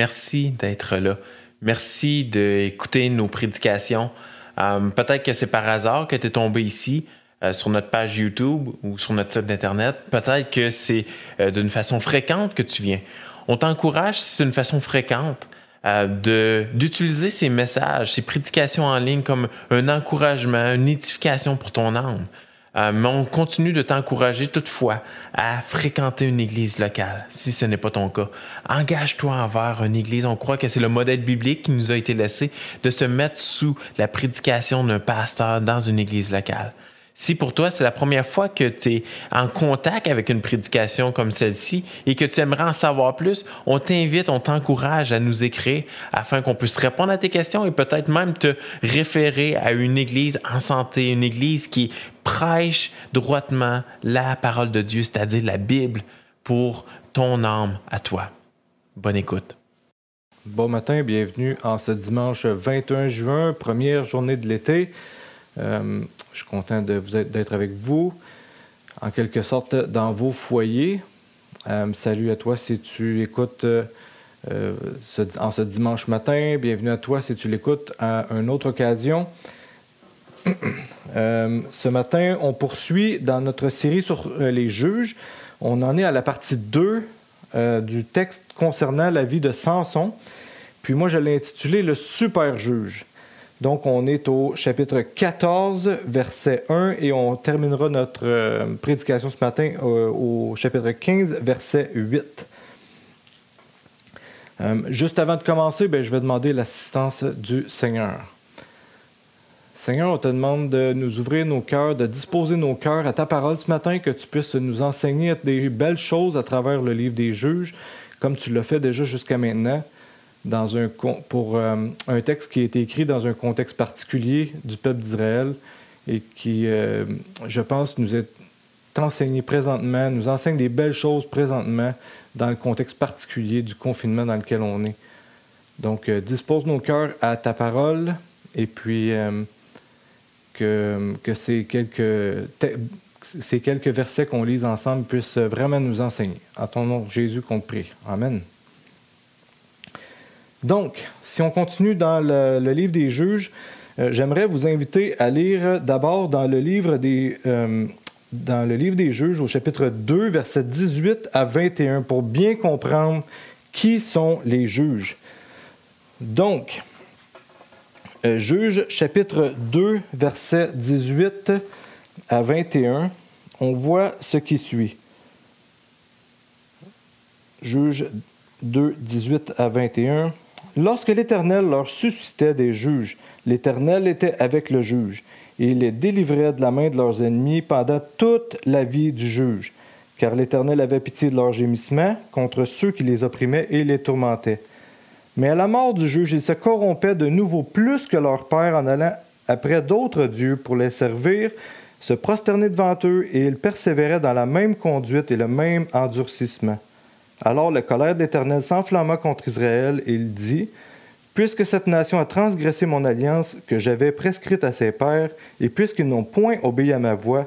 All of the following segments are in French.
Merci d'être là. Merci d'écouter nos prédications. Euh, peut-être que c'est par hasard que tu es tombé ici euh, sur notre page YouTube ou sur notre site d'Internet. Peut-être que c'est euh, d'une façon fréquente que tu viens. On t'encourage, si c'est une façon fréquente, d'utiliser ces messages, ces prédications en ligne comme un encouragement, une édification pour ton âme. Euh, mais on continue de t'encourager toutefois à fréquenter une église locale, si ce n'est pas ton cas. Engage-toi envers une église. On croit que c'est le modèle biblique qui nous a été laissé de se mettre sous la prédication d'un pasteur dans une église locale. Si pour toi, c'est la première fois que tu es en contact avec une prédication comme celle-ci et que tu aimerais en savoir plus, on t'invite, on t'encourage à nous écrire afin qu'on puisse répondre à tes questions et peut-être même te référer à une église en santé, une église qui prêche droitement la parole de Dieu, c'est-à-dire la Bible, pour ton âme à toi. Bonne écoute. Bon matin, bienvenue en ce dimanche 21 juin, première journée de l'été. Euh, je suis content d'être avec vous, en quelque sorte dans vos foyers. Euh, salut à toi si tu écoutes euh, en ce dimanche matin. Bienvenue à toi si tu l'écoutes à une autre occasion. ce matin, on poursuit dans notre série sur les juges. On en est à la partie 2 du texte concernant la vie de Samson. Puis moi, je l'ai intitulé Le super juge. Donc, on est au chapitre 14, verset 1, et on terminera notre euh, prédication ce matin euh, au chapitre 15, verset 8. Euh, juste avant de commencer, ben, je vais demander l'assistance du Seigneur. Seigneur, on te demande de nous ouvrir nos cœurs, de disposer nos cœurs à ta parole ce matin, que tu puisses nous enseigner des belles choses à travers le livre des juges, comme tu l'as fait déjà jusqu'à maintenant dans un, pour euh, un texte qui a été écrit dans un contexte particulier du peuple d'Israël et qui, euh, je pense, nous est enseigné présentement, nous enseigne des belles choses présentement dans le contexte particulier du confinement dans lequel on est. Donc, euh, dispose nos cœurs à ta parole et puis que, que ces, quelques ces quelques versets qu'on lise ensemble puissent vraiment nous enseigner. En ton nom, Jésus, qu'on prie. Amen. Donc, si on continue dans le, livre des juges, euh, j'aimerais vous inviter à lire d'abord dans le livre des euh, dans le livre des juges au chapitre 2 versets 18 à 21 pour bien comprendre qui sont les juges. Donc, euh, juges chapitre 2 versets 18 à 21, on voit ce qui suit. Juges 2, 18 à 21. Lorsque l'Éternel leur suscitait des juges, l'Éternel était avec le juge, et il les délivrait de la main de leurs ennemis pendant toute la vie du juge, car l'Éternel avait pitié de leurs gémissements contre ceux qui les opprimaient et les tourmentaient. Mais à la mort du juge, ils se corrompaient de nouveau plus que leur père en allant après d'autres dieux pour les servir, se prosterner devant eux, et ils persévéraient dans la même conduite et le même endurcissement. Alors le colère de l'Éternel s'enflamma contre Israël et il dit, Puisque cette nation a transgressé mon alliance que j'avais prescrite à ses pères, et puisqu'ils n'ont point obéi à ma voix,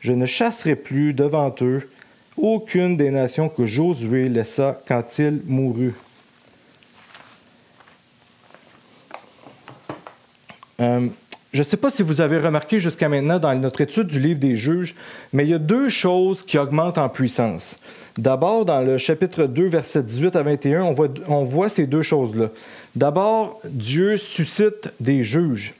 je ne chasserai plus devant eux aucune des nations que Josué laissa quand il mourut. Euh, je ne sais pas si vous avez remarqué jusqu'à maintenant dans notre étude du livre des juges, mais il y a deux choses qui augmentent en puissance. D'abord, dans le chapitre 2, versets 18 à 21, on voit, on voit ces deux choses-là. D'abord, Dieu suscite des juges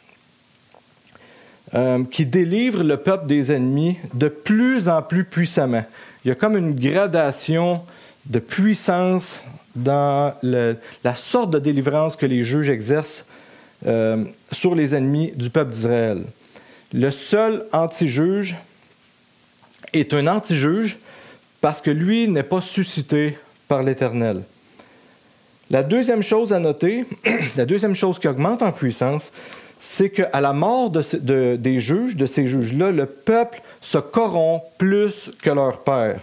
euh, qui délivrent le peuple des ennemis de plus en plus puissamment. Il y a comme une gradation de puissance dans la sorte de délivrance que les juges exercent euh, sur les ennemis du peuple d'Israël. Le seul anti-juge est un anti-juge parce que lui n'est pas suscité par l'Éternel. La deuxième chose à noter, la deuxième chose qui augmente en puissance, c'est qu'à la mort de, des juges, de ces juges-là, le peuple se corrompt plus que leur père.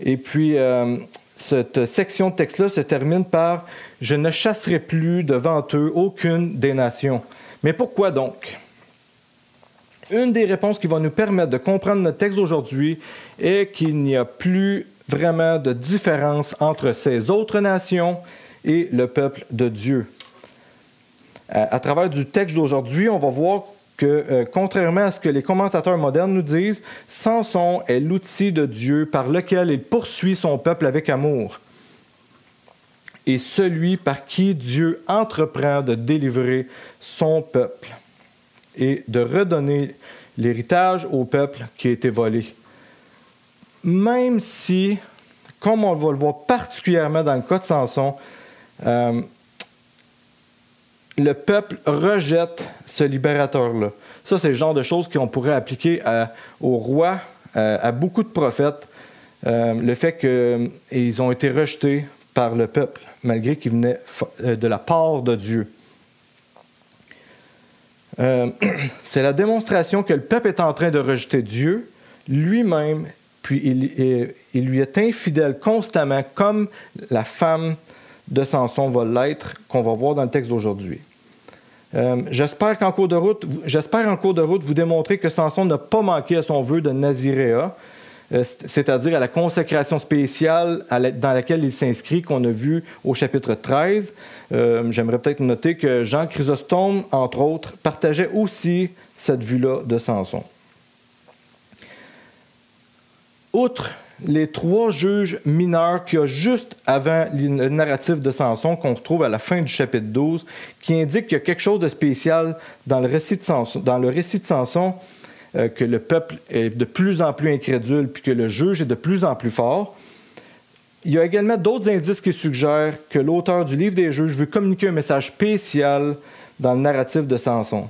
Et puis, euh, cette section de texte-là se termine par Je ne chasserai plus devant eux aucune des nations. Mais pourquoi donc? Une des réponses qui va nous permettre de comprendre notre texte d'aujourd'hui est qu'il n'y a plus vraiment de différence entre ces autres nations et le peuple de Dieu. À, travers du texte d'aujourd'hui, on va voir que, euh, contrairement à ce que les commentateurs modernes nous disent, Samson est l'outil de Dieu par lequel il poursuit son peuple avec amour et celui par qui Dieu entreprend de délivrer son peuple et de redonner l'héritage au peuple qui a été volé. Même si, comme on va le voir particulièrement dans le cas de Samson, euh, le peuple rejette ce libérateur-là. Ça, c'est le genre de choses qu'on pourrait appliquer au roi, à, beaucoup de prophètes. Euh, le fait qu'ils ont été rejetés par le peuple, malgré qu'ils venaient euh, de la part de Dieu. Euh, c'est la démonstration que le peuple est en train de rejeter Dieu lui-même, puis il, lui est infidèle constamment, comme la femme de Samson va l'être, qu'on va voir dans le texte d'aujourd'hui. Euh, j'espère qu'en cours de route, en cours de route vous démontrer que Samson n'a pas manqué à son vœu de Naziréa, euh, c'est-à-dire à la consécration spéciale dans laquelle il s'inscrit, qu'on a vu au chapitre 13. Euh, j'aimerais peut-être noter que Jean Chrysostome, entre autres, partageait aussi cette vue-là de Samson. Outre les trois juges mineurs qu'il y a juste avant le narratif de Samson qu'on retrouve à la fin du chapitre 12, qui indique qu'il y a quelque chose de spécial dans le récit de Samson, dans le récit de euh, que le peuple est de plus en plus incrédule, puis que le juge est de plus en plus fort. Il y a également d'autres indices qui suggèrent que l'auteur du livre des juges veut communiquer un message spécial dans le narratif de Samson.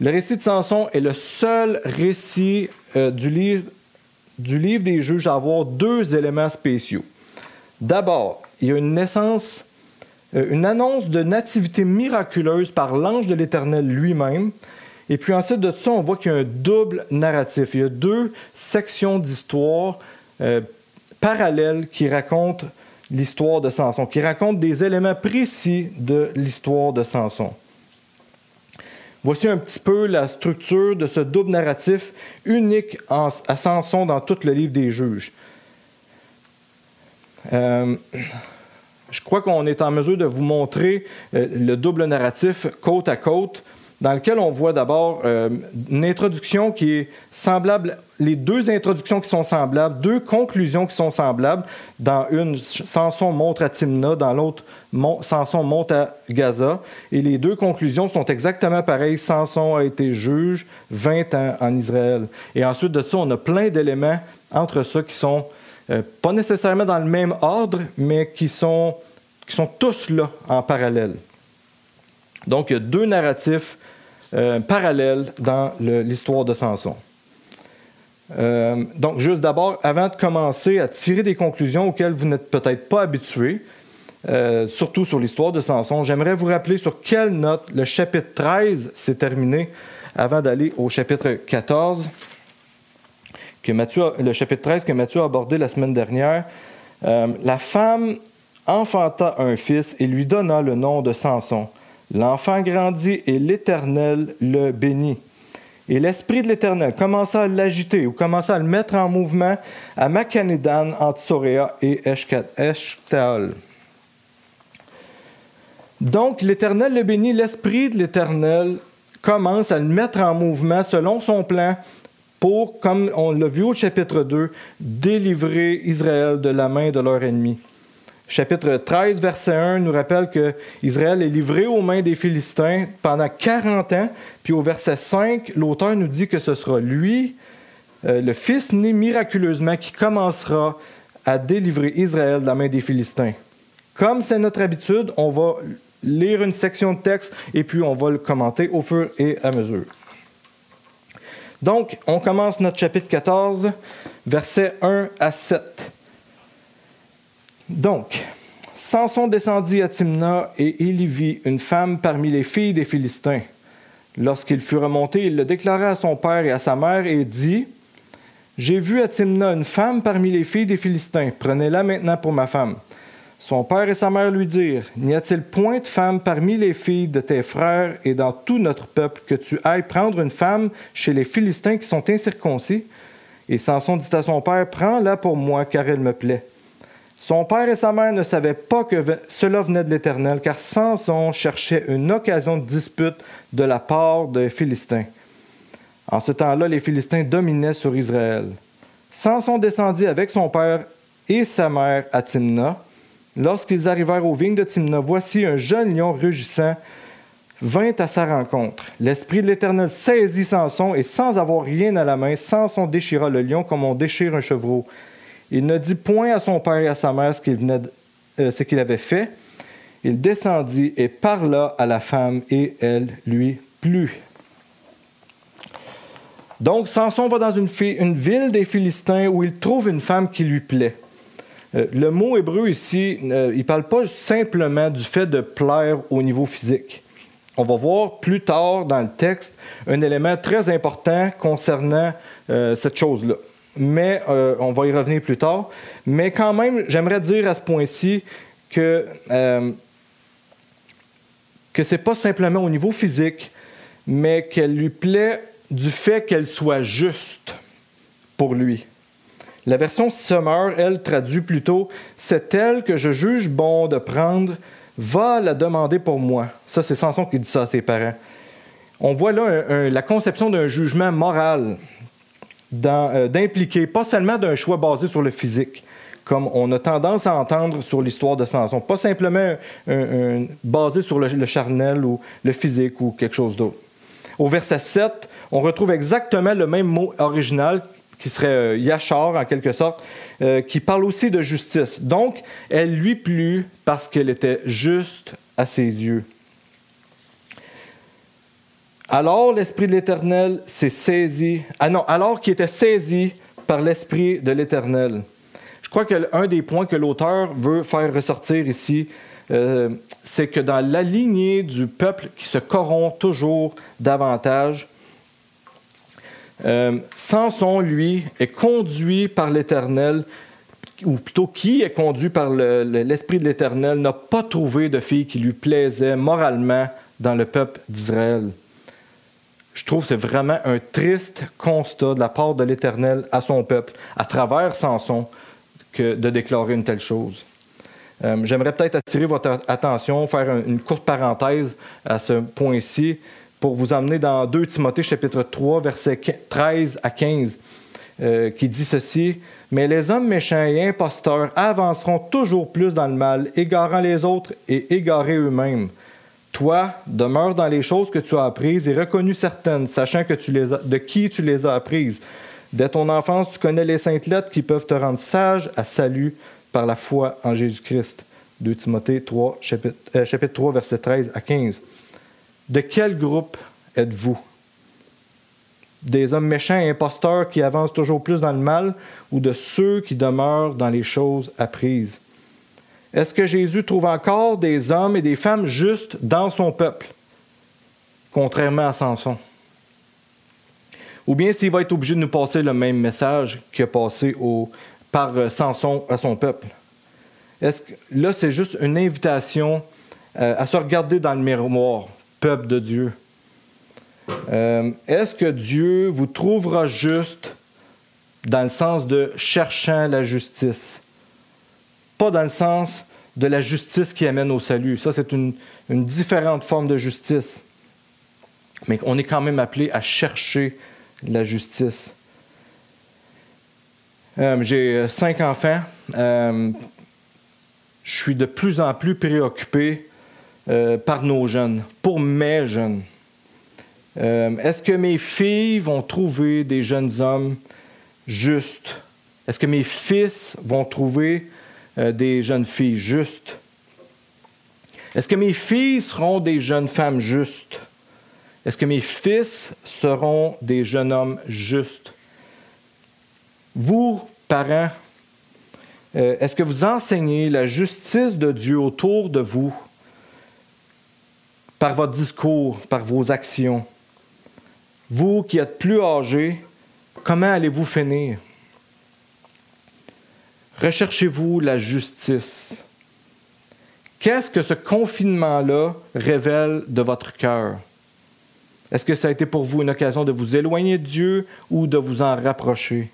Le récit de Samson est le seul récit euh, du livre du livre des juges avoir deux éléments spéciaux. D'abord, il y a une naissance, euh, une annonce de nativité miraculeuse par l'ange de l'Éternel lui-même. Et puis ensuite de ça, on voit qu'il y a un double narratif. Il y a deux sections d'histoire euh, parallèles qui racontent l'histoire de Samson, qui racontent des éléments précis de l'histoire de Samson. Voici un petit peu la structure de ce double narratif unique à Samson dans tout le livre des juges. Euh, je crois qu'on est en mesure de vous montrer euh, le double narratif côte à côte dans lequel on voit d'abord euh, une introduction qui est semblable, les deux introductions qui sont semblables, deux conclusions qui sont semblables. Dans une, Samson montre à Timna, dans l'autre, Samson monte à Gaza. Et les deux conclusions sont exactement pareilles. Samson a été juge 20 ans en Israël. Et ensuite de ça, on a plein d'éléments entre ça qui sont euh, pas nécessairement dans le même ordre, mais qui sont, qui sont tous là en parallèle. Donc, il y a deux narratifs euh, parallèles dans l'histoire de Samson. Euh, donc, juste d'abord, avant de commencer à tirer des conclusions auxquelles vous n'êtes peut-être pas habitués, euh, surtout sur l'histoire de Samson, j'aimerais vous rappeler sur quelle note le chapitre 13 s'est terminé avant d'aller au chapitre 14, que le chapitre 13 que Matthieu a abordé la semaine dernière. la femme enfanta un fils et lui donna le nom de Samson. L'enfant grandit et l'Éternel le bénit. Et l'Esprit de l'Éternel commença à l'agiter ou commença à le mettre en mouvement à Macanidan, entre Soréa et Eshtaol. Donc l'Éternel le bénit, l'Esprit de l'Éternel commence à le mettre en mouvement selon son plan pour, comme on l'a vu au chapitre 2, délivrer Israël de la main de leur ennemi. Chapitre 13, verset 1 nous rappelle que Israël est livré aux mains des Philistins pendant 40 ans. Puis au verset 5, l'auteur nous dit que ce sera lui, euh, le Fils né miraculeusement, qui commencera à délivrer Israël de la main des Philistins. Comme c'est notre habitude, on va lire une section de texte et puis on va le commenter au fur et à mesure. Donc, on commence notre chapitre 14, versets 1 à 7. Donc, Samson descendit à Timna et il y vit une femme parmi les filles des Philistins. Lorsqu'il fut remonté, il le déclara à son père et à sa mère et dit J'ai vu à Timna une femme parmi les filles des Philistins, prenez-la maintenant pour ma femme. Son père et sa mère lui dirent N'y a-t-il point de femme parmi les filles de tes frères et dans tout notre peuple que tu ailles prendre une femme chez les Philistins qui sont incirconcis Et Samson dit à son père, Prends-la pour moi, car elle me plaît. Son père et sa mère ne savaient pas que cela venait de l'Éternel, car Samson cherchait une occasion de dispute de la part des Philistins. En ce temps-là, les Philistins dominaient sur Israël. Samson descendit avec son père et sa mère à Timna. Lorsqu'ils arrivèrent aux vignes de Timna, voici un jeune lion rugissant vint à sa rencontre. L'Esprit de l'Éternel saisit Samson et sans avoir rien à la main, Samson déchira le lion comme on déchire un chevreau. Il ne dit point à son père et à sa mère ce qu'il, venait euh, ce qu'il avait fait. Il descendit et parla à la femme et elle lui plut. Donc Samson va dans une, ville des Philistins où il trouve une femme qui lui plaît. Euh, le mot hébreu ici, euh, il ne parle pas simplement du fait de plaire au niveau physique on va voir plus tard dans le texte un élément très important concernant cette chose-là. Mais euh, on va y revenir plus tard. Mais quand même, j'aimerais dire à ce point-ci que, euh, que ce n'est pas simplement au niveau physique, mais qu'elle lui plaît du fait qu'elle soit juste pour lui. La version Summer, elle, traduit plutôt C'est elle que je juge bon de prendre va la demander pour moi. Ça, c'est Samson qui dit ça à ses parents. On voit là la conception d'un jugement moral, euh, d'impliquer, pas seulement d'un choix basé sur le physique, comme on a tendance à entendre sur l'histoire de Samson, pas simplement basé sur le, charnel ou le physique ou quelque chose d'autre. Au verset 7, on retrouve exactement le même mot original qui serait euh, Yachar en quelque sorte, euh, qui parle aussi de justice. Donc, elle lui plut parce qu'elle était juste à ses yeux. Alors l'Esprit de l'Éternel s'est saisi, ah non, alors qu'il était saisi par l'Esprit de l'Éternel. Je crois qu'un des points que l'auteur veut faire ressortir ici, euh, c'est que dans la lignée du peuple qui se corrompt toujours davantage, euh, Samson, lui, est conduit par l'Éternel, ou plutôt qui est conduit par l'Esprit de l'Éternel, n'a pas trouvé de fille qui lui plaisait moralement dans le peuple d'Israël. Je trouve que c'est vraiment un triste constat de la part de l'Éternel à son peuple, à travers Samson, que de déclarer une telle chose. Euh, j'aimerais peut-être attirer votre attention, faire une courte parenthèse à ce point-ci pour vous emmener dans 2 Timothée chapitre 3, versets 13 à 15, euh, qui dit ceci. Mais les hommes méchants et imposteurs avanceront toujours plus dans le mal, égarant les autres et égarés eux-mêmes. Toi, demeure dans les choses que tu as apprises et reconnues certaines, sachant que tu les as, de qui tu les as apprises. Dès ton enfance, tu connais les saintes lettres qui peuvent te rendre sage à salut par la foi en Jésus-Christ. 2 Timothée 3, chapitre, euh, chapitre 3, versets 13 à 15. De quel groupe êtes-vous? Des hommes méchants et imposteurs qui avancent toujours plus dans le mal ou de ceux qui demeurent dans les choses apprises? Est-ce que Jésus trouve encore des hommes et des femmes justes dans son peuple, contrairement à Samson? Ou bien s'il va être obligé de nous passer le même message qu'il a passé par euh, Samson à son peuple? Est-ce là, c'est juste une invitation euh, à se regarder dans le miroir peuple de Dieu. Euh, est-ce que Dieu vous trouvera juste dans le sens de cherchant la justice? Pas dans le sens de la justice qui amène au salut. Ça, c'est une, différente forme de justice. Mais on est quand même appelé à chercher la justice. Euh, j'ai cinq enfants. Euh, je suis de plus en plus préoccupé euh, par nos jeunes, pour mes jeunes. Euh, est-ce que mes filles vont trouver des jeunes hommes justes? Est-ce que mes fils vont trouver euh, des jeunes filles justes? Est-ce que mes filles seront des jeunes femmes justes? Est-ce que mes fils seront des jeunes hommes justes? Vous, parents, est-ce que vous enseignez la justice de Dieu autour de vous? par votre discours, par vos actions? Vous qui êtes plus âgés, comment allez-vous finir? Recherchez-vous la justice. Qu'est-ce que ce confinement-là révèle de votre cœur? Est-ce que ça a été pour vous une occasion de vous éloigner de Dieu ou de vous en rapprocher?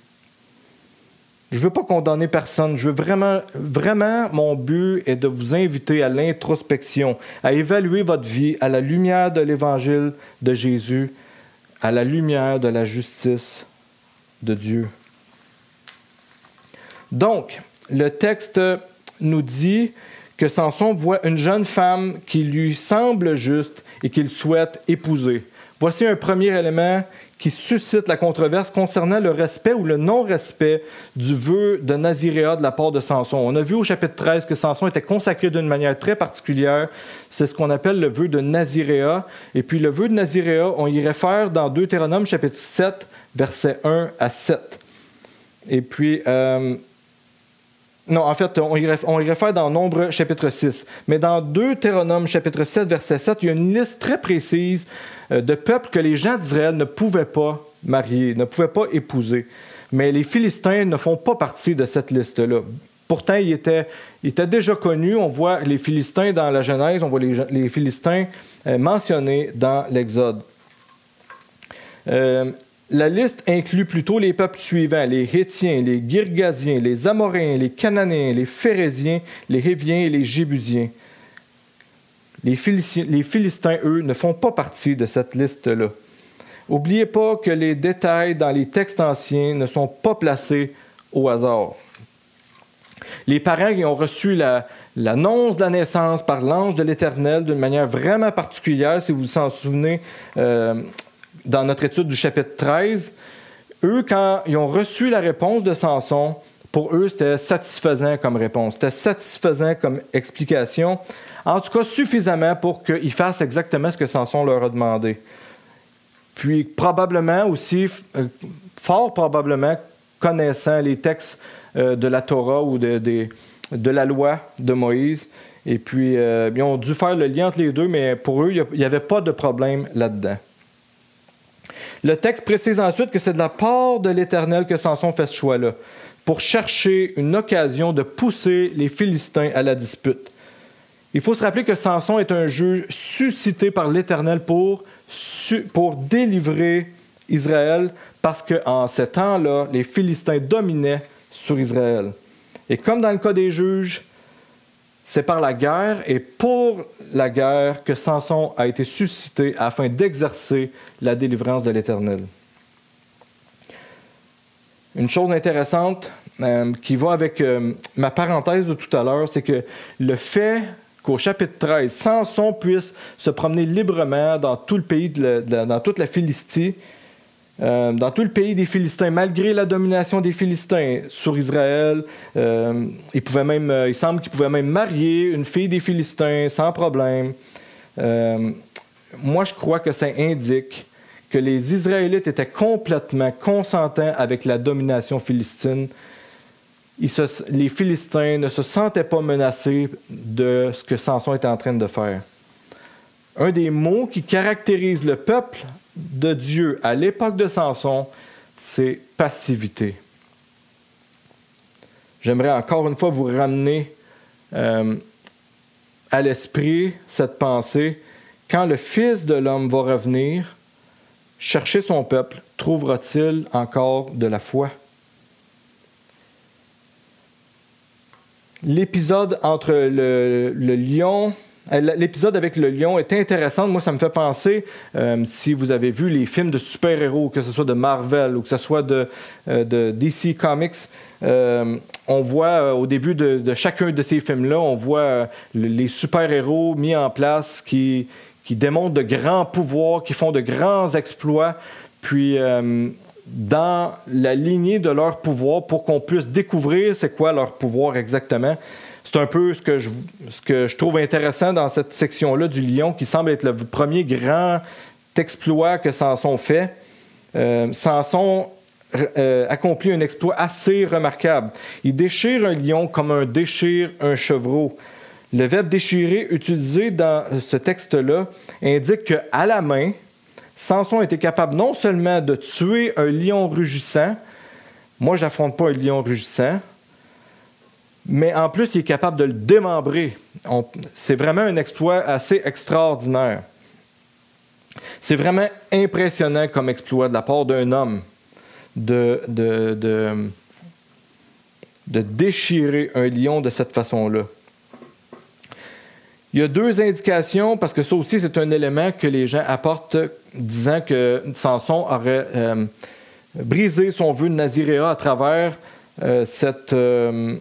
Je ne veux pas condamner personne. Je veux vraiment, vraiment, mon but est de vous inviter à l'introspection, à évaluer votre vie à la lumière de l'évangile de Jésus, à la lumière de la justice de Dieu. Donc, le texte nous dit que Samson voit une jeune femme qui lui semble juste et qu'il souhaite épouser. Voici un premier élément qui suscite la controverse concernant le respect ou le non-respect du vœu de Naziréa de la part de Samson. On a vu au chapitre 13 que Samson était consacré d'une manière très particulière. C'est ce qu'on appelle le vœu de Naziréa. Et puis le vœu de Naziréa, on y réfère dans Deutéronome chapitre 7, versets 1 à 7. Et puis, euh, non, en fait, on y, réfère, dans Nombre chapitre 6. Mais dans Deutéronome chapitre 7, verset 7, il y a une liste très précise euh, de peuples que les gens d'Israël ne pouvaient pas marier, ne pouvaient pas épouser. Mais les Philistins ne font pas partie de cette liste-là. Pourtant, ils étaient, déjà connus. On voit les Philistins dans la Genèse, on voit les, Philistins euh, mentionnés dans l'Exode. Euh, la liste inclut plutôt les peuples suivants les Hétiens, les Girgasiens, les Amoréens, les Cananéens, les Phérésiens, les Héviens et les Jébusiens. Les, Philistins, eux, ne font pas partie de cette liste-là. N'oubliez pas que les détails dans les textes anciens ne sont pas placés au hasard. Les parents qui ont reçu l'annonce de la naissance par l'ange de l'Éternel d'une manière vraiment particulière, si vous vous en souvenez, euh, dans notre étude du chapitre 13, eux, quand ils ont reçu la réponse de Samson, pour eux, c'était satisfaisant comme réponse, c'était satisfaisant comme explication, en tout cas suffisamment pour qu'ils fassent exactement ce que Samson leur a demandé. Puis probablement aussi, euh, fort probablement, connaissant les textes euh, de la Torah ou de, de, la loi de Moïse, et puis euh, ils ont dû faire le lien entre les deux, mais pour eux, il n'y avait pas de problème là-dedans. Le texte précise ensuite que c'est de la part de l'Éternel que Samson fait ce choix-là, pour chercher une occasion de pousser les Philistins à la dispute. Il faut se rappeler que Samson est un juge suscité par l'Éternel pour, pour délivrer Israël, parce qu'en ce temps-là, les Philistins dominaient sur Israël. Et comme dans le cas des juges, c'est par la guerre et pour la guerre que Samson a été suscité afin d'exercer la délivrance de l'Éternel. Une chose intéressante euh, qui va avec euh, ma parenthèse de tout à l'heure, c'est que le fait qu'au chapitre 13, Samson puisse se promener librement dans tout le pays, dans toute la Philistie, euh, dans tout le pays des Philistins, malgré la domination des Philistins sur Israël. Euh, il, même, euh, il semble qu'il pouvait même marier une fille des Philistins sans problème. moi, je crois que ça indique que les Israélites étaient complètement consentants avec la domination philistine. les Philistins ne se sentaient pas menacés de ce que Samson était en train de faire. Un des mots qui caractérise le peuple de Dieu à l'époque de Samson, c'est passivité. J'aimerais encore une fois vous ramener euh, à l'esprit cette pensée. Quand le Fils de l'homme va revenir, chercher son peuple, trouvera-t-il encore de la foi? L'épisode entre le lion l'épisode avec le lion est intéressant. Moi, ça me fait penser, euh, si vous avez vu les films de super-héros, que ce soit de Marvel ou que ce soit de, euh, DC Comics, on voit au début de, chacun de ces films-là, on voit les super-héros mis en place qui, qui démontrent de grands pouvoirs, qui font de grands exploits. Puis, dans la lignée de leur pouvoir, pour qu'on puisse découvrir c'est quoi leur pouvoir exactement, c'est un peu ce que, je, que trouve intéressant dans cette section-là du lion, qui semble être le premier grand exploit que Samson fait. Euh, Samson euh, accomplit un exploit assez remarquable. Il déchire un lion comme un déchire un chevreau. Le verbe déchirer utilisé dans ce texte-là indique qu'à la main, Samson était capable non seulement de tuer un lion rugissant, moi j'affronte pas un lion rugissant, mais en plus, il est capable de le démembrer. C'est vraiment un exploit assez extraordinaire. C'est vraiment impressionnant comme exploit de la part d'un homme de, de déchirer un lion de cette façon-là. Il y a deux indications, parce que ça aussi, c'est un élément que les gens apportent, disant que Samson aurait euh, brisé son vœu de Naziréa à travers euh, euh,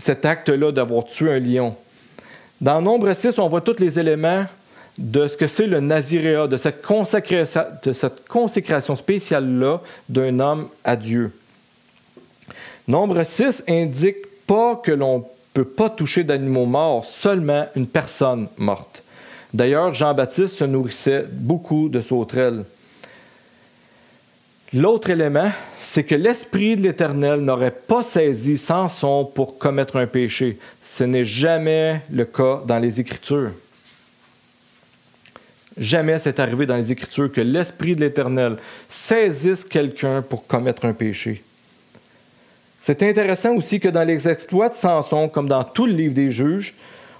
cet acte-là d'avoir tué un lion. Dans Nombre 6, on voit tous les éléments de ce que c'est le Naziréa, de cette, de cette consécration spéciale-là d'un homme à Dieu. Nombre 6 indique pas que l'on peut pas toucher d'animaux morts, seulement une personne morte. D'ailleurs, Jean-Baptiste se nourrissait beaucoup de sauterelles. L'autre élément, c'est que l'Esprit de l'Éternel n'aurait pas saisi Samson pour commettre un péché. Ce n'est jamais le cas dans les Écritures. Jamais c'est arrivé dans les Écritures que l'Esprit de l'Éternel saisisse quelqu'un pour commettre un péché. C'est intéressant aussi que dans les exploits de Samson, comme dans tout le livre des juges,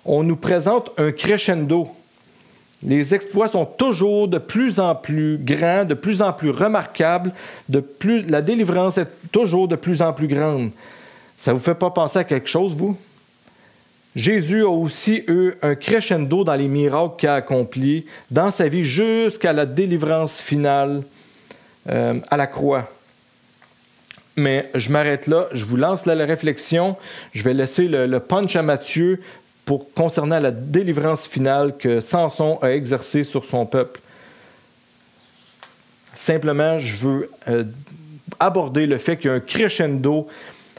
on nous présente un crescendo. Les exploits sont toujours de plus en plus grands, de plus en plus remarquables, de plus, la délivrance est toujours de plus en plus grande. Ça ne vous fait pas penser à quelque chose, vous? Jésus a aussi eu un crescendo dans les miracles qu'il a accomplis dans sa vie jusqu'à la délivrance finale euh, à la croix. Mais je m'arrête là, je vous lance la réflexion. Je vais laisser le, punch à Matthieu concernant la délivrance finale que Samson a exercée sur son peuple. Simplement, je veux euh, aborder le fait qu'il y a un crescendo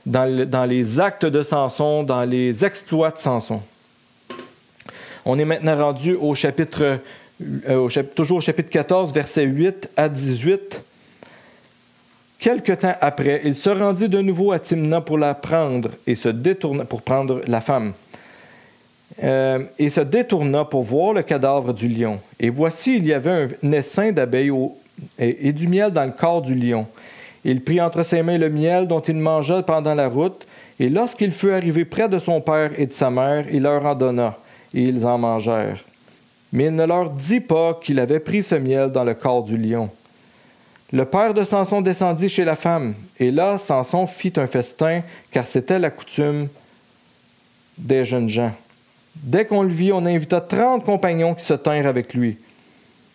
dans, dans, les actes de Samson, dans les exploits de Samson. On est maintenant rendu au chapitre, euh, au chapitre, toujours au chapitre 14, versets 8 à 18. Quelque temps après, il se rendit de nouveau à Timna pour la prendre et se détourna pour prendre la femme. Euh, et se détourna pour voir le cadavre du lion. Et voici, il y avait un essaim d'abeilles et, et, du miel dans le corps du lion. Il prit entre ses mains le miel dont il mangea pendant la route, et lorsqu'il fut arrivé près de son père et de sa mère, il leur en donna, et ils en mangèrent. Mais il ne leur dit pas qu'il avait pris ce miel dans le corps du lion. Le père de Samson descendit chez la femme, et là Samson fit un festin, car c'était la coutume des jeunes gens. Dès qu'on le vit, on invita trente compagnons qui se tinrent avec lui.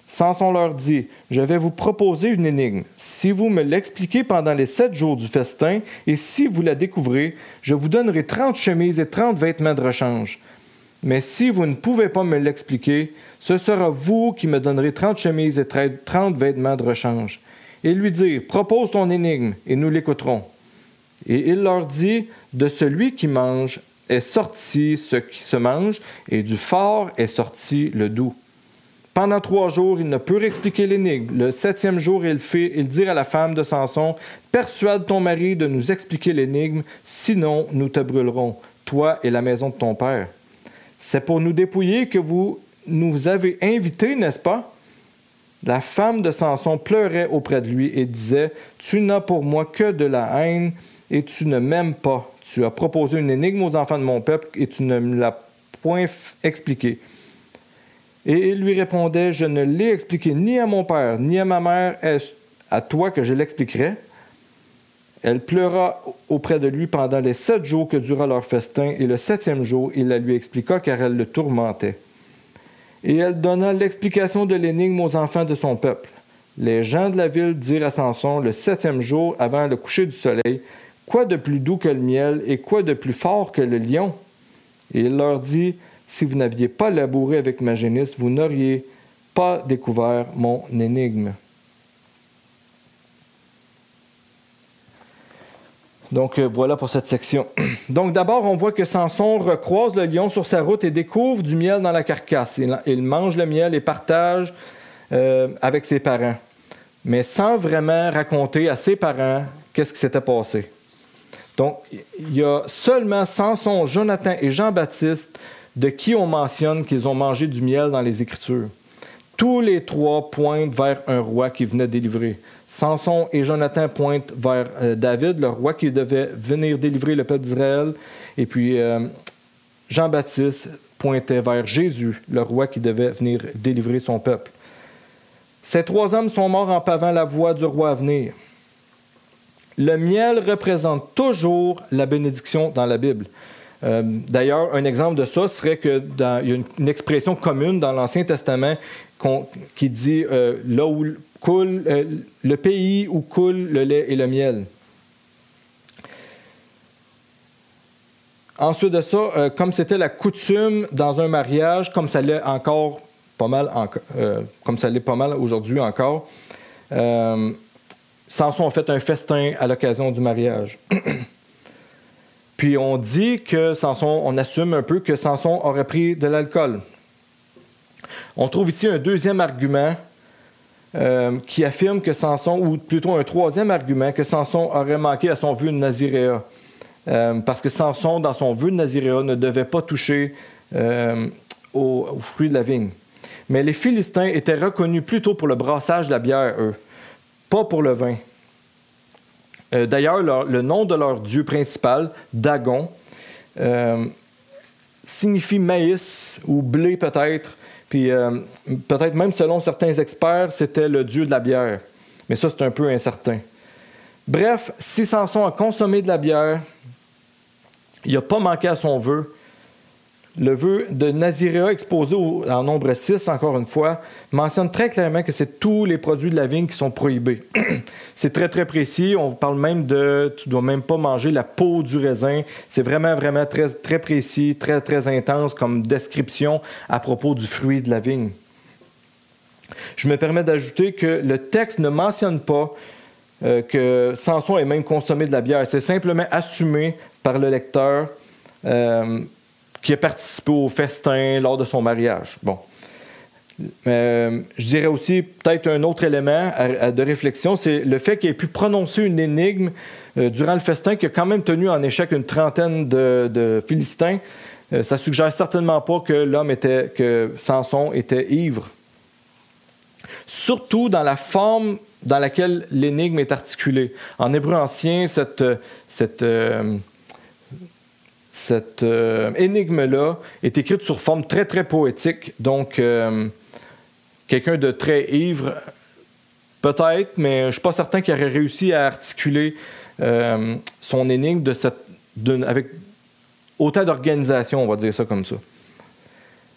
Samson leur dit Je vais vous proposer une énigme. Si vous me l'expliquez pendant les sept jours du festin, et si vous la découvrez, je vous donnerai trente chemises et trente vêtements de rechange. Mais si vous ne pouvez pas me l'expliquer, ce sera vous qui me donnerez trente chemises et trente vêtements de rechange et lui dire Propose ton énigme, et nous l'écouterons. Et il leur dit De celui qui mange est sorti ce qui se mange, et du fort est sorti le doux. Pendant trois jours, il ne peut expliquer l'énigme. Le septième jour, il fait, il dit à la femme de Samson Persuade ton mari de nous expliquer l'énigme, sinon nous te brûlerons, toi et la maison de ton père. C'est pour nous dépouiller que vous nous avez invités, n'est-ce pas la femme de Samson pleurait auprès de lui et disait Tu n'as pour moi que de la haine et tu ne m'aimes pas. Tu as proposé une énigme aux enfants de mon peuple et tu ne me l'as point expliquée. Et il lui répondait Je ne l'ai expliqué ni à mon père ni à ma mère, est-ce à toi que je l'expliquerai? Elle pleura auprès de lui pendant les sept jours que dura leur festin, et le septième jour, il la lui expliqua car elle le tourmentait et elle donna l'explication de l'énigme aux enfants de son peuple. Les gens de la ville dirent à Samson le septième jour avant le coucher du soleil, Quoi de plus doux que le miel et quoi de plus fort que le lion? Et il leur dit, Si vous n'aviez pas labouré avec ma génisse, vous n'auriez pas découvert mon énigme. Donc euh, voilà pour cette section. Donc d'abord, on voit que Samson recroise le lion sur sa route et découvre du miel dans la carcasse. Il, mange le miel et partage euh, avec ses parents, mais sans vraiment raconter à ses parents qu'est-ce qui s'était passé. Donc il y a seulement Samson, Jonathan et Jean-Baptiste de qui on mentionne qu'ils ont mangé du miel dans les Écritures. Tous les trois pointent vers un roi qui venait délivrer. Samson et Jonathan pointent vers euh, David, le roi qui devait venir délivrer le peuple d'Israël. Et puis euh, Jean-Baptiste pointait vers Jésus, le roi qui devait venir délivrer son peuple. Ces trois hommes sont morts en pavant la voie du roi à venir. Le miel représente toujours la bénédiction dans la Bible. Euh, d'ailleurs, un exemple de ça serait que y a une, expression commune dans l'Ancien Testament qui dit euh, là où coule euh, le pays où coule le lait et le miel. Ensuite de ça, comme c'était la coutume dans un mariage, comme ça l'est encore pas mal, comme ça l'est pas mal aujourd'hui encore, Samson a fait un festin à l'occasion du mariage. Puis on dit que Samson, on assume un peu que Samson aurait pris de l'alcool. On trouve ici un deuxième argument euh, qui affirme que Samson, ou plutôt un troisième argument, que Samson aurait manqué à son vœu de Naziréa. Euh, parce que Samson, dans son vœu de Naziréa, ne devait pas toucher euh, aux, fruits de la vigne. Mais les Philistins étaient reconnus plutôt pour le brassage de la bière, eux, pas pour le vin. Euh, d'ailleurs, le nom de leur dieu principal, Dagon, euh, signifie maïs ou blé peut-être. Puis euh, peut-être même selon certains experts, c'était le dieu de la bière. Mais ça, c'est un peu incertain. Bref, si Samson a consommé de la bière, il n'a pas manqué à son vœu, le vœu de Naziréa exposé en nombre 6, encore une fois, mentionne très clairement que c'est tous les produits de la vigne qui sont prohibés. c'est très, très précis. On parle même de tu dois même pas manger la peau du raisin. C'est vraiment, vraiment très, très précis, très, très intense comme description à propos du fruit de la vigne. Je me permets d'ajouter que le texte ne mentionne pas euh, que Samson ait même consommé de la bière. C'est simplement assumé par le lecteur. Euh, qui a participé au festin lors de son mariage. Bon. Euh, je dirais aussi peut-être un autre élément de réflexion, c'est le fait qu'il ait pu prononcer une énigme euh, durant le festin qui a quand même tenu en échec une trentaine de, Philistins. Ça euh, ça suggère certainement pas que l'homme était, que Samson était ivre. Surtout dans la forme dans laquelle l'énigme est articulée. En hébreu ancien, cette, cette cette euh, énigme-là est écrite sur forme très, très poétique. Donc, euh, quelqu'un de très ivre, peut-être, mais je ne suis pas certain qu'il aurait réussi à articuler euh, son énigme avec autant d'organisation, on va dire ça comme ça.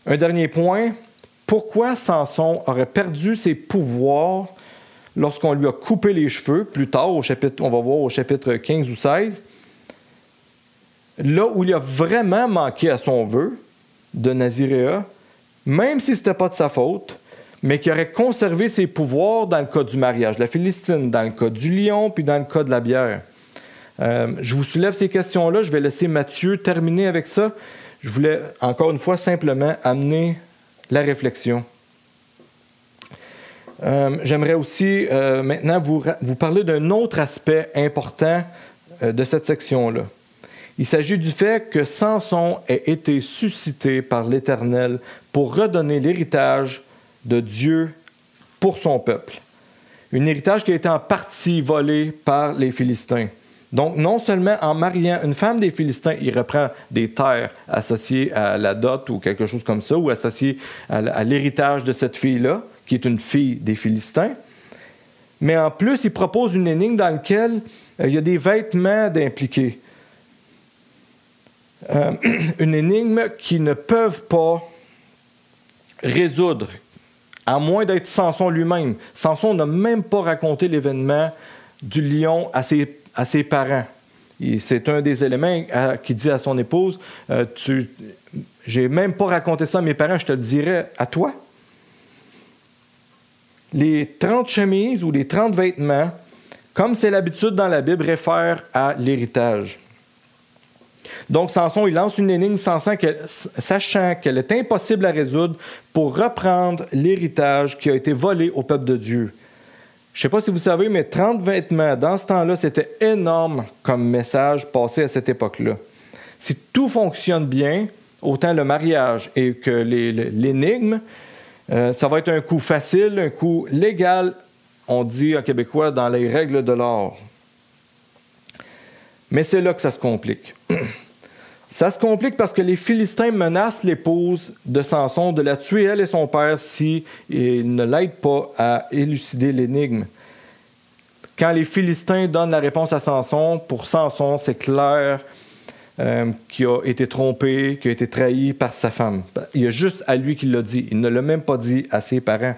Un dernier point, pourquoi Samson aurait perdu ses pouvoirs lorsqu'on lui a coupé les cheveux, plus tard, au chapitre, on va voir au chapitre 15 ou 16, là où il a vraiment manqué à son vœu de Naziréa, même si ce n'était pas de sa faute, mais qui aurait conservé ses pouvoirs dans le cas du mariage la Philistine, dans le cas du lion, puis dans le cas de la bière. Euh, je vous soulève ces questions-là. Je vais laisser Mathieu terminer avec ça. Je voulais encore une fois simplement amener la réflexion. Euh, j'aimerais aussi euh, maintenant vous, vous, parler d'un autre aspect important de cette section-là. Il s'agit du fait que Samson ait été suscité par l'Éternel pour redonner l'héritage de Dieu pour son peuple. Un héritage qui a été en partie volé par les Philistins. Donc, non seulement en mariant une femme des Philistins, il reprend des terres associées à la dot ou quelque chose comme ça, ou associées à l'héritage de cette fille-là, qui est une fille des Philistins. Mais en plus, il propose une énigme dans laquelle euh, il y a des vêtements d'impliqués. Euh, une énigme qu'ils ne peuvent pas résoudre, à moins d'être Samson lui-même. Samson n'a même pas raconté l'événement du lion à ses, à ses parents. C'est un des éléments euh, qui dit à son épouse euh, tu, J'ai même pas raconté ça à mes parents, je te le dirai à toi. Les 30 chemises ou les 30 vêtements, comme c'est l'habitude dans la Bible, réfèrent à l'héritage. Donc, Samson, il lance une énigme sachant qu'elle est impossible à résoudre pour reprendre l'héritage qui a été volé au peuple de Dieu. Je ne sais pas si vous savez, mais 30 vêtements, dans ce temps-là, c'était énorme comme message passé à cette époque-là. Si tout fonctionne bien, autant le mariage et que l'énigme, euh, ça va être un coup facile, un coup légal, on dit en québécois, dans les règles de l'art. Mais c'est là que ça se complique. Ça se complique parce que les Philistins menacent l'épouse de Samson de la tuer, elle et son père, si ne l'aident pas à élucider l'énigme. Quand les Philistins donnent la réponse à Samson, pour Samson, c'est clair euh, qu'il a été trompé, qu'il a été trahi par sa femme. Il y a juste à lui qu'il l'a dit. Il ne l'a même pas dit à ses parents.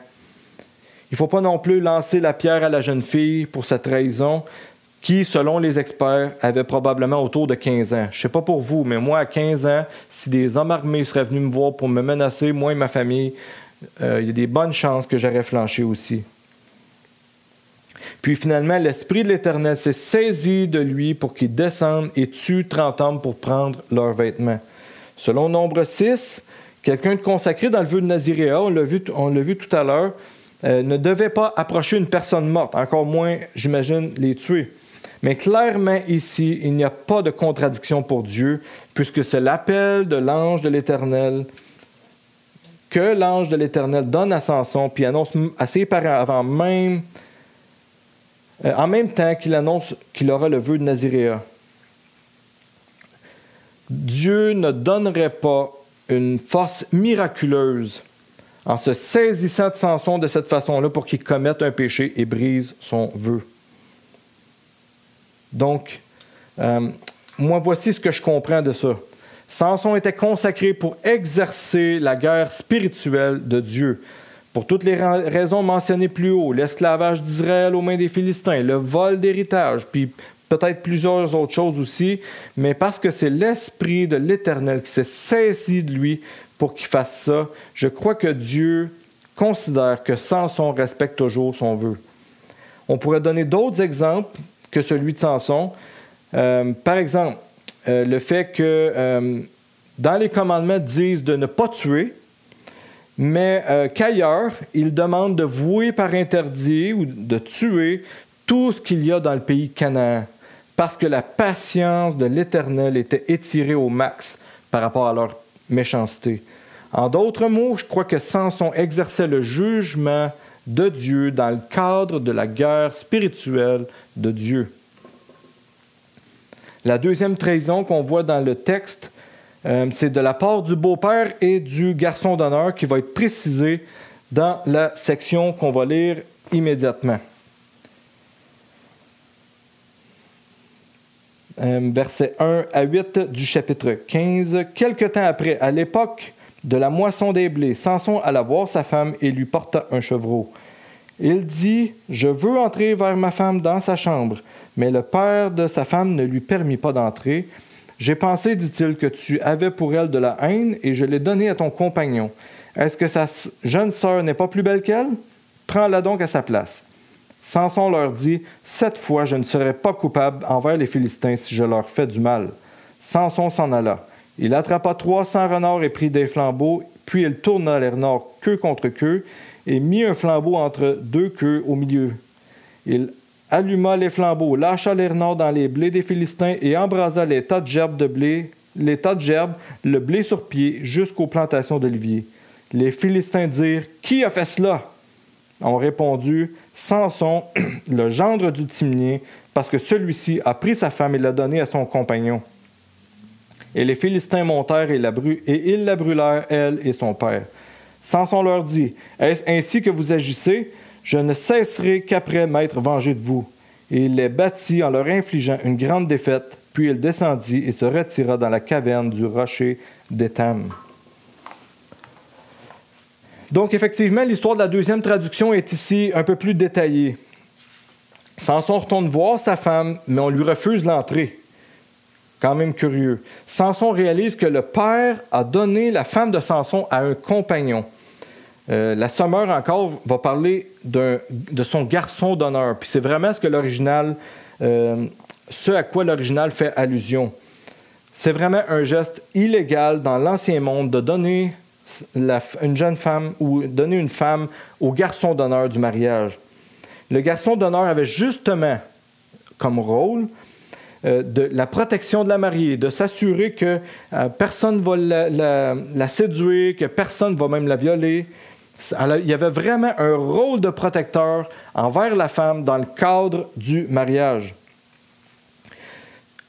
Il ne faut pas non plus lancer la pierre à la jeune fille pour sa trahison, qui, selon les experts, avait probablement autour de 15 ans. Je ne sais pas pour vous, mais moi, à 15 ans, si des hommes armés seraient venus me voir pour me menacer, moi et ma famille, euh, il y a des bonnes chances que j'aurais flanché aussi. Puis finalement, l'Esprit de l'Éternel s'est saisi de lui pour qu'il descende et tue 30 hommes pour prendre leurs vêtements. Selon Nombre 6, quelqu'un de consacré dans le vœu de Naziréa, on l'a vu, tout à l'heure, euh, ne devait pas approcher une personne morte, encore moins, j'imagine, les tuer. Mais clairement ici, il n'y a pas de contradiction pour Dieu, puisque c'est l'appel de l'ange de l'Éternel que l'ange de l'Éternel donne à Samson, puis annonce à ses parents avant même euh, en même temps qu'il annonce qu'il aura le vœu de Naziréa. Dieu ne donnerait pas une force miraculeuse en se saisissant de Samson de cette façon-là pour qu'il commette un péché et brise son vœu. Donc, euh, moi, voici ce que je comprends de ça. Samson était consacré pour exercer la guerre spirituelle de Dieu. Pour toutes les raisons mentionnées plus haut, l'esclavage d'Israël aux mains des Philistins, le vol d'héritage, puis peut-être plusieurs autres choses aussi, mais parce que c'est l'Esprit de l'Éternel qui s'est saisi de lui pour qu'il fasse ça, je crois que Dieu considère que Samson respecte toujours son vœu. On pourrait donner d'autres exemples que celui de Samson. Euh, par exemple, euh, le fait que euh, dans les commandements disent de ne pas tuer, mais qu'ailleurs, il demande de vouer par interdit ou de tuer tout ce qu'il y a dans le pays Canaan, parce que la patience de l'Éternel était étirée au max par rapport à leur méchanceté. En d'autres mots, je crois que Samson exerçait le jugement de Dieu dans le cadre de la guerre spirituelle de Dieu. La deuxième trahison qu'on voit dans le texte, euh, c'est de la part du beau-père et du garçon d'honneur qui va être précisé dans la section qu'on va lire immédiatement. Euh, versets 1 à 8 du chapitre 15. Quelque temps après, à l'époque de la moisson des blés, Samson alla voir sa femme et lui porta un chevreau. Il dit Je veux entrer vers ma femme dans sa chambre. Mais le père de sa femme ne lui permit pas d'entrer. J'ai pensé, dit-il, que tu avais pour elle de la haine et je l'ai donnée à ton compagnon. Est-ce que sa jeune sœur n'est pas plus belle qu'elle? Prends-la donc à sa place. Samson leur dit Cette fois, je ne serai pas coupable envers les Philistins si je leur fais du mal. Samson s'en alla. Il attrapa trois cents renards et prit des flambeaux, puis il tourna les renards queue contre queue et mit un flambeau entre deux queues au milieu. Il alluma les flambeaux, lâcha les renards dans les blés des Philistins et embrasa les tas de gerbes de blé, les tas de gerbes, le blé sur pied, jusqu'aux plantations d'oliviers. Les Philistins dirent Qui a fait cela ont répondu Samson, le gendre du Timnien, parce que celui-ci a pris sa femme et l'a donnée à son compagnon. Et les Philistins montèrent et, la ils la brûlèrent, elle et son père. Samson leur dit Est-ce ainsi que vous agissez? Je ne cesserai qu'après m'être vengé de vous. Et il les battit en leur infligeant une grande défaite, puis il descendit et se retira dans la caverne du rocher d'Étam. Donc effectivement, l'histoire de la deuxième traduction est ici un peu plus détaillée. Samson retourne voir sa femme, mais on lui refuse l'entrée. Quand même curieux. Samson réalise que le père a donné la femme de Samson à un compagnon. Euh, la sommeur encore va parler de son garçon d'honneur. Puis c'est vraiment ce que l'original, euh, ce à quoi l'original fait allusion. C'est vraiment un geste illégal dans l'ancien monde de donner une jeune femme ou donner une femme au garçon d'honneur du mariage. Le garçon d'honneur avait justement comme rôle euh, de la protection de la mariée, de s'assurer que personne ne va la, séduire, que personne ne va même la violer, il y avait vraiment un rôle de protecteur envers la femme dans le cadre du mariage.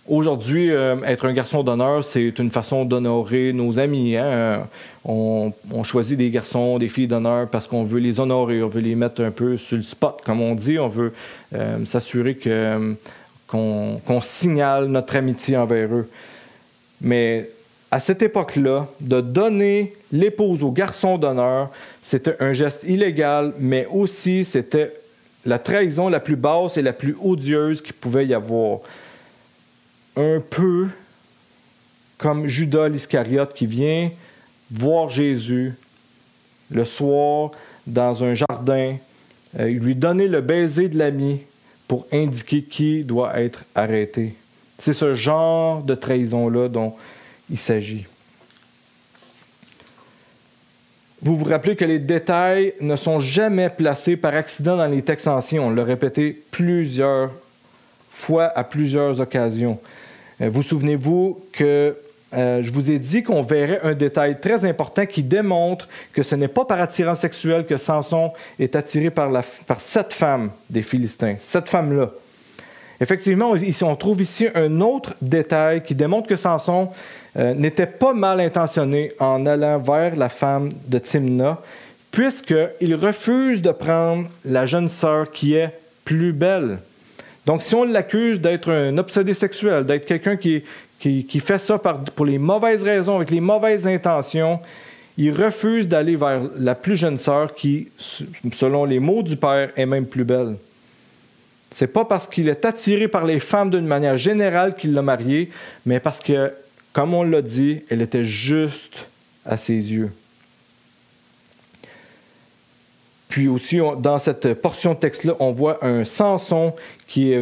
Aujourd'hui, euh, être un garçon d'honneur, c'est une façon d'honorer nos amis. Hein. On, choisit des garçons, des filles d'honneur parce qu'on veut les honorer, on veut les mettre un peu sur le spot, comme on dit. On veut euh, s'assurer que, qu'on, signale notre amitié envers eux. Mais à cette époque-là, de donner l'épouse au garçon d'honneur, c'était un geste illégal, mais aussi c'était la trahison la plus basse et la plus odieuse qu'il pouvait y avoir un peu comme Judas l'Iscariote qui vient voir Jésus le soir dans un jardin, euh, lui donner le baiser de l'ami pour indiquer qui doit être arrêté. C'est ce genre de trahison-là dont il s'agit. Vous vous rappelez que les détails ne sont jamais placés par accident dans les textes anciens. On l'a répété plusieurs fois à plusieurs occasions. Euh, vous souvenez-vous que euh, je vous ai dit qu'on verrait un détail très important qui démontre que ce n'est pas par attirance sexuelle que Samson est attiré par, cette femme des Philistins, cette femme-là. Effectivement, ici, on trouve ici un autre détail qui démontre que Samson euh, n'était pas mal intentionné en allant vers la femme de Timna, puisqu'il refuse de prendre la jeune sœur qui est plus belle. Donc, si on l'accuse d'être un obsédé sexuel, d'être quelqu'un qui, qui, fait ça pour les mauvaises raisons, avec les mauvaises intentions, il refuse d'aller vers la plus jeune sœur qui, selon les mots du père, est même plus belle. C'est pas parce qu'il est attiré par les femmes d'une manière générale qu'il l'a mariée, mais parce que, comme on l'a dit, elle était juste à ses yeux. Puis aussi, dans cette portion de texte-là, on voit un Samson qui,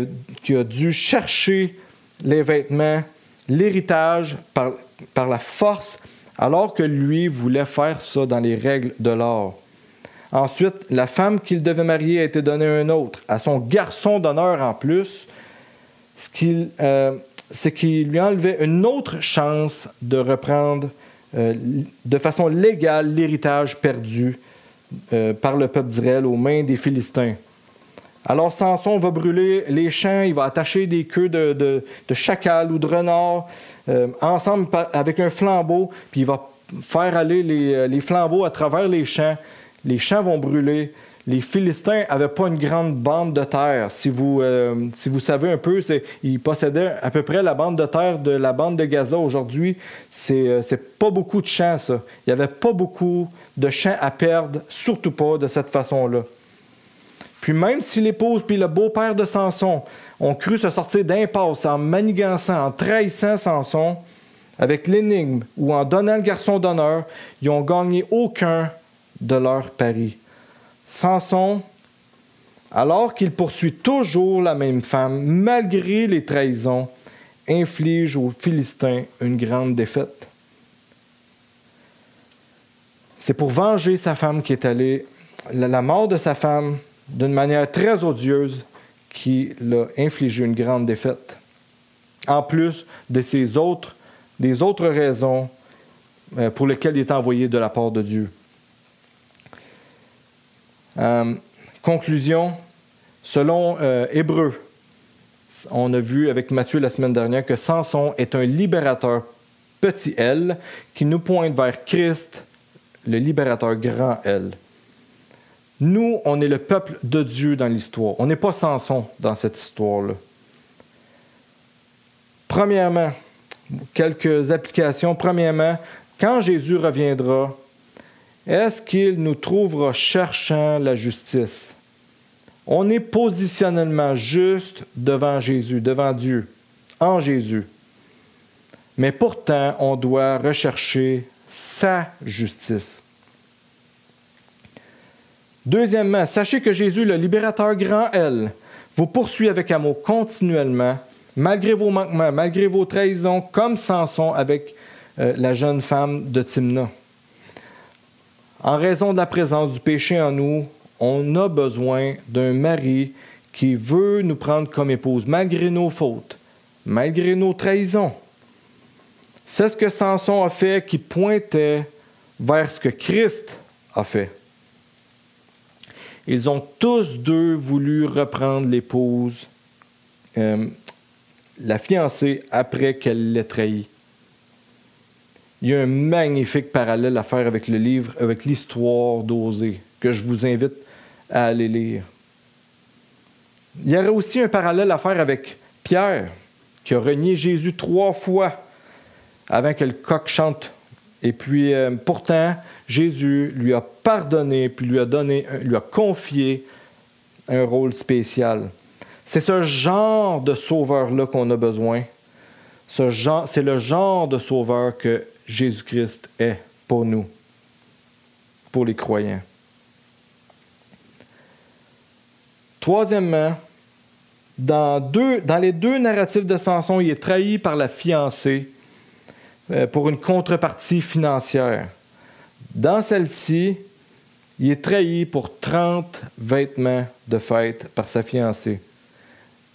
qui, a dû chercher les vêtements, l'héritage par, la force, alors que lui voulait faire ça dans les règles de l'art. Ensuite, la femme qu'il devait marier a été donnée à un autre, à son garçon d'honneur en plus, ce qui euh, qu'il lui enlevait une autre chance de reprendre euh, de façon légale l'héritage perdu euh, par le peuple d'Israël aux mains des Philistins. Alors Samson va brûler les champs, il va attacher des queues de, chacal ou de renard euh, ensemble avec un flambeau, puis il va faire aller les, euh, les, flambeaux à travers les champs. Les champs vont brûler. Les Philistins n'avaient pas une grande bande de terre. Si vous, vous savez un peu, ils possédaient à peu près la bande de terre de la bande de Gaza aujourd'hui. C'est, c'est pas beaucoup de champs, ça. Il n'y avait pas beaucoup de champs à perdre, surtout pas de cette façon-là. Puis même si l'épouse puis le beau-père de Samson ont cru se sortir d'impasse en manigançant, en trahissant Samson, avec l'énigme ou en donnant le garçon d'honneur, ils n'ont gagné aucun de leurs paris. Samson, alors qu'il poursuit toujours la même femme, malgré les trahisons, inflige aux Philistins une grande défaite. C'est pour venger sa femme qui est allée, la mort de sa femme, d'une manière très odieuse, qui l'a infligé une grande défaite. En plus de ces autres, des autres raisons euh, pour lesquelles il est envoyé de la part de Dieu. Euh, conclusion, selon euh, Hébreu, on a vu avec Matthieu la semaine dernière que Samson est un libérateur petit L qui nous pointe vers Christ le libérateur grand L. Nous, on est le peuple de Dieu dans l'histoire. On n'est pas Samson dans cette histoire-là. Premièrement, quelques applications. Premièrement, quand Jésus reviendra, est-ce qu'il nous trouvera cherchant la justice? On est positionnellement juste devant Jésus, devant Dieu, en Jésus. Mais pourtant, on doit rechercher sa justice. Deuxièmement, sachez que Jésus, le libérateur grand L, vous poursuit avec amour continuellement, malgré vos manquements, malgré vos trahisons, comme Samson avec euh, la jeune femme de Timna. En raison de la présence du péché en nous, on a besoin d'un mari qui veut nous prendre comme épouse, malgré nos fautes, malgré nos trahisons. C'est ce que Samson a fait qui pointait vers ce que Christ a fait. Ils ont tous deux voulu reprendre l'épouse, euh, la fiancée après qu'elle l'ait trahi. Il y a un magnifique parallèle à faire avec le livre, avec l'histoire d'Osée, que je vous invite à aller lire. Il y aurait aussi un parallèle à faire avec Pierre, qui a renié Jésus trois fois avant que le coq chante. Et puis, euh, pourtant, Jésus lui a pardonné, puis lui a donné, lui a confié un rôle spécial. C'est ce genre de sauveur-là qu'on a besoin. C'est le genre de sauveur que Jésus-Christ est pour nous, pour les croyants. Troisièmement, dans, deux, dans les deux narratifs de Samson, il est trahi par la fiancée euh, pour une contrepartie financière. Dans celle-ci, il est trahi pour 30 vêtements de fête par sa fiancée.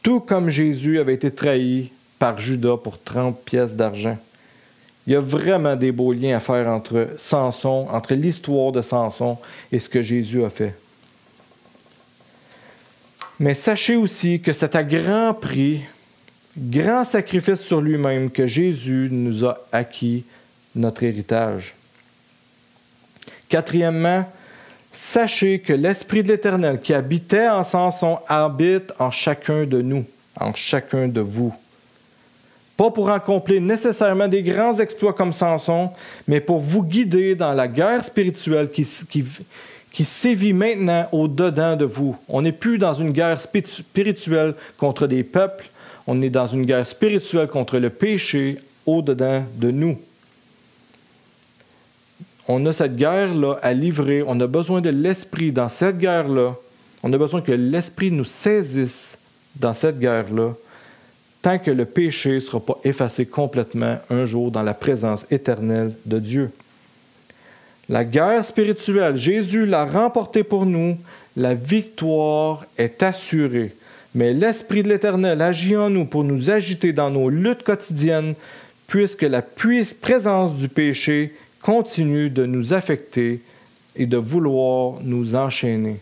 Tout comme Jésus avait été trahi par Judas pour 30 pièces d'argent. Il y a vraiment des beaux liens à faire entre Samson, entre l'histoire de Samson et ce que Jésus a fait. Mais sachez aussi que c'est à grand prix, grand sacrifice sur lui-même que Jésus nous a acquis notre héritage. Quatrièmement, sachez que l'Esprit de l'Éternel qui habitait en Samson habite en chacun de nous, en chacun de vous. Pas pour accomplir nécessairement des grands exploits comme Samson, mais pour vous guider dans la guerre spirituelle qui, qui, sévit maintenant au-dedans de vous. On n'est plus dans une guerre spirituelle contre des peuples, on est dans une guerre spirituelle contre le péché au-dedans de nous. On a cette guerre-là à livrer, on a besoin de l'Esprit dans cette guerre-là, on a besoin que l'Esprit nous saisisse dans cette guerre-là, tant que le péché ne sera pas effacé complètement un jour dans la présence éternelle de Dieu. La guerre spirituelle, Jésus l'a remportée pour nous. La victoire est assurée. Mais l'Esprit de l'Éternel agit en nous pour nous agiter dans nos luttes quotidiennes, puisque la présence du péché continue de nous affecter et de vouloir nous enchaîner.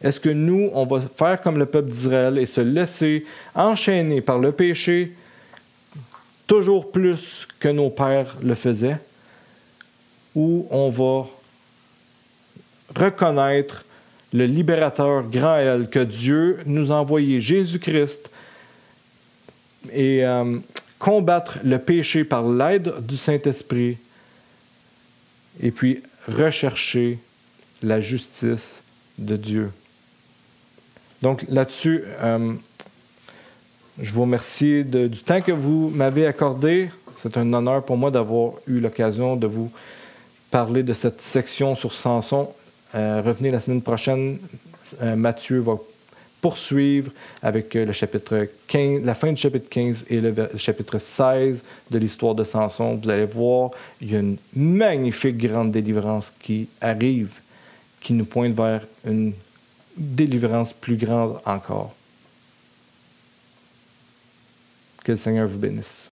Est-ce que nous, on va faire comme le peuple d'Israël et se laisser enchaîner par le péché toujours plus que nos pères le faisaient? où on va reconnaître le libérateur grand L que Dieu nous a envoyé, Jésus-Christ, et euh, combattre le péché par l'aide du Saint-Esprit, et puis rechercher la justice de Dieu. Donc là-dessus, euh, je vous remercie du temps que vous m'avez accordé. C'est un honneur pour moi d'avoir eu l'occasion de vous parler de cette section sur Samson. Euh, revenez la semaine prochaine. Euh, Matthieu va poursuivre avec euh, le chapitre 15, la fin du chapitre 15 et le, le chapitre 16 de l'histoire de Samson. Vous allez voir, il y a une magnifique grande délivrance qui arrive, qui nous pointe vers une délivrance plus grande encore. Que le Seigneur vous bénisse.